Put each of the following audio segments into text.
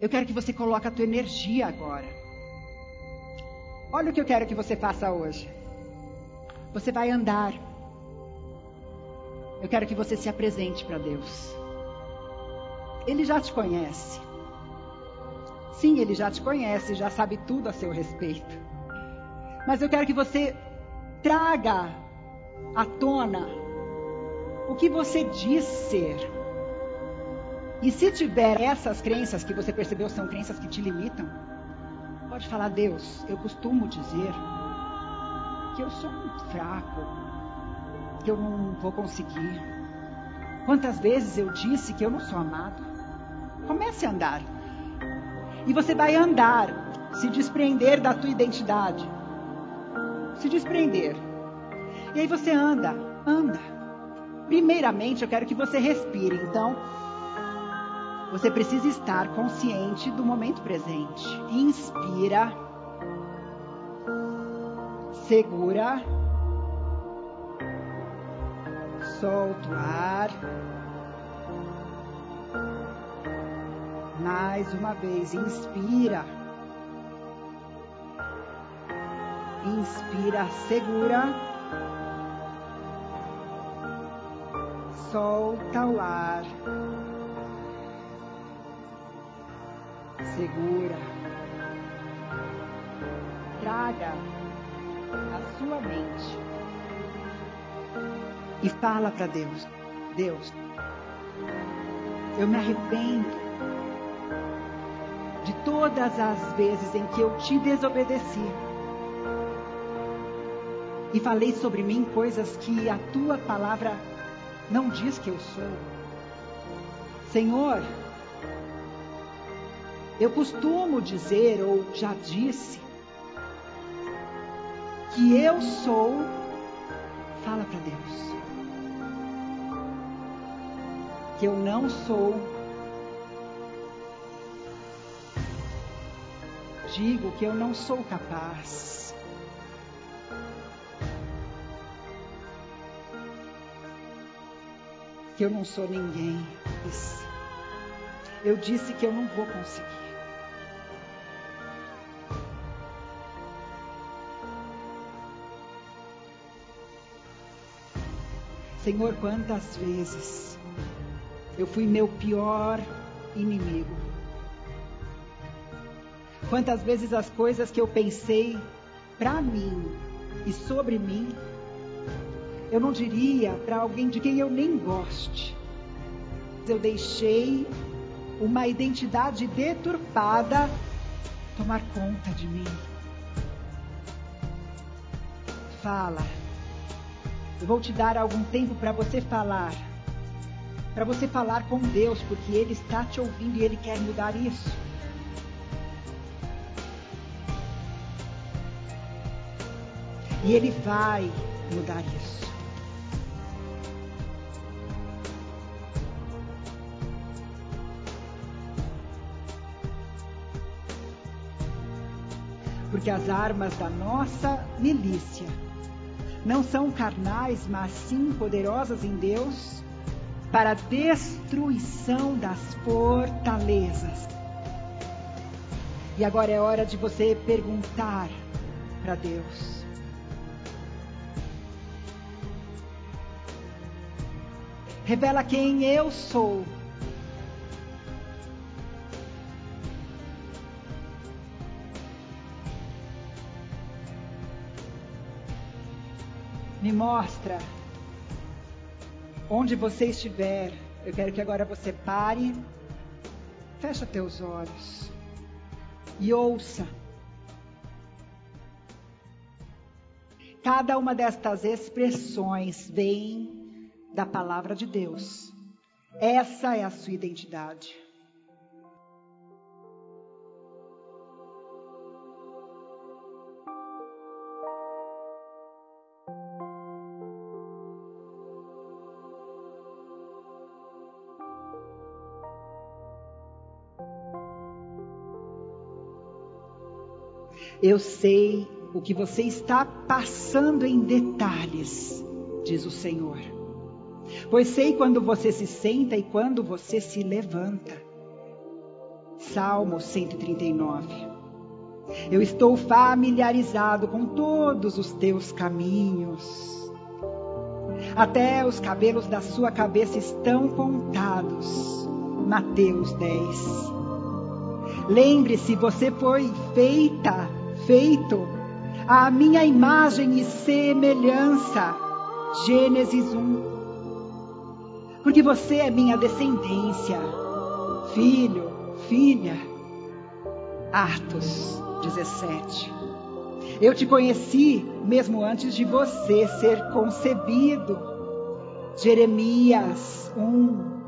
Eu quero que você coloque a tua energia agora. Olha o que eu quero que você faça hoje. Você vai andar. Eu quero que você se apresente para Deus. Ele já te conhece. Sim, ele já te conhece, já sabe tudo a seu respeito. Mas eu quero que você traga à tona o que você diz ser. E se tiver essas crenças que você percebeu são crenças que te limitam, pode falar, Deus, eu costumo dizer que eu sou um fraco, que eu não vou conseguir. Quantas vezes eu disse que eu não sou amado? Comece a andar. E você vai andar, se desprender da tua identidade. Se desprender. E aí você anda, anda. Primeiramente, eu quero que você respire. Então, você precisa estar consciente do momento presente. Inspira. Segura. Solta o ar. Mais uma vez, inspira. Inspira, segura. Solta o ar. Segura. Traga a sua mente e fala para Deus: Deus, eu me arrependo de todas as vezes em que eu te desobedeci e falei sobre mim coisas que a tua palavra não diz que eu sou. Senhor, eu costumo dizer, ou já disse, que eu sou. Fala para Deus. Que eu não sou digo que eu não sou capaz. Que eu não sou ninguém. Eu disse que eu não vou conseguir. Senhor, quantas vezes eu fui meu pior inimigo. Quantas vezes as coisas que eu pensei para mim e sobre mim, eu não diria para alguém de quem eu nem goste. Eu deixei uma identidade deturpada tomar conta de mim. Fala. Eu vou te dar algum tempo para você falar. Para você falar com Deus, porque Ele está te ouvindo e Ele quer mudar isso. E Ele vai mudar isso. Porque as armas da nossa milícia não são carnais, mas sim poderosas em Deus para a destruição das fortalezas. E agora é hora de você perguntar para Deus: revela quem eu sou. Me mostra onde você estiver. Eu quero que agora você pare, fecha teus olhos e ouça. Cada uma destas expressões vem da palavra de Deus. Essa é a sua identidade. Eu sei o que você está passando em detalhes, diz o Senhor. Pois sei quando você se senta e quando você se levanta. Salmo 139. Eu estou familiarizado com todos os teus caminhos. Até os cabelos da sua cabeça estão contados. Mateus 10. Lembre-se, você foi feita, feito à minha imagem e semelhança. Gênesis 1. Porque você é minha descendência, filho, filha. Atos 17. Eu te conheci mesmo antes de você ser concebido. Jeremias 1.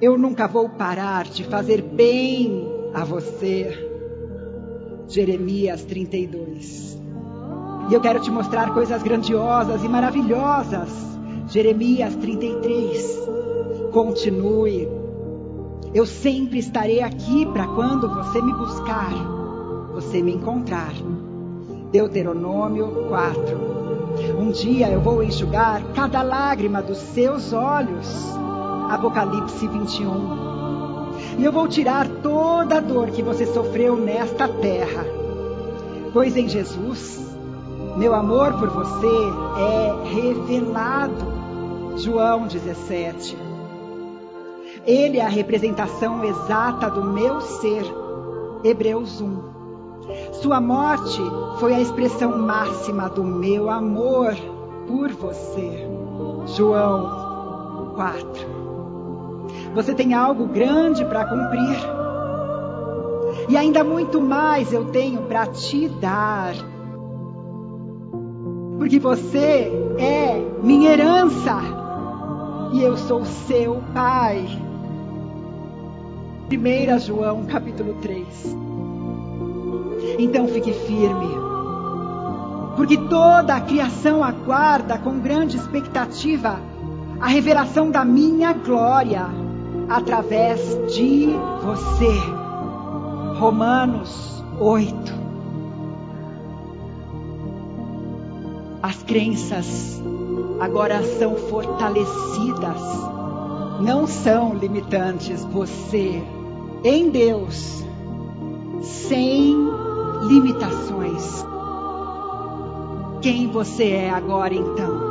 Eu nunca vou parar de fazer bem a você. Jeremias 32. E eu quero te mostrar coisas grandiosas e maravilhosas. Jeremias 33. Continue. Eu sempre estarei aqui para quando você me buscar, você me encontrar. Deuteronômio 4. Um dia eu vou enxugar cada lágrima dos seus olhos. Apocalipse 21. E eu vou tirar toda a dor que você sofreu nesta terra. Pois em Jesus, meu amor por você é revelado. João 17. Ele é a representação exata do meu ser. Hebreus 1. Sua morte foi a expressão máxima do meu amor por você. João 4. Você tem algo grande para cumprir. E ainda muito mais eu tenho para te dar. Porque você é minha herança. E eu sou seu pai. 1 João capítulo 3. Então fique firme. Porque toda a criação aguarda com grande expectativa a revelação da minha glória através de você. Romanos 8. As crenças agora são fortalecidas, não são limitantes. Você, em Deus, sem limitações. Quem você é agora então?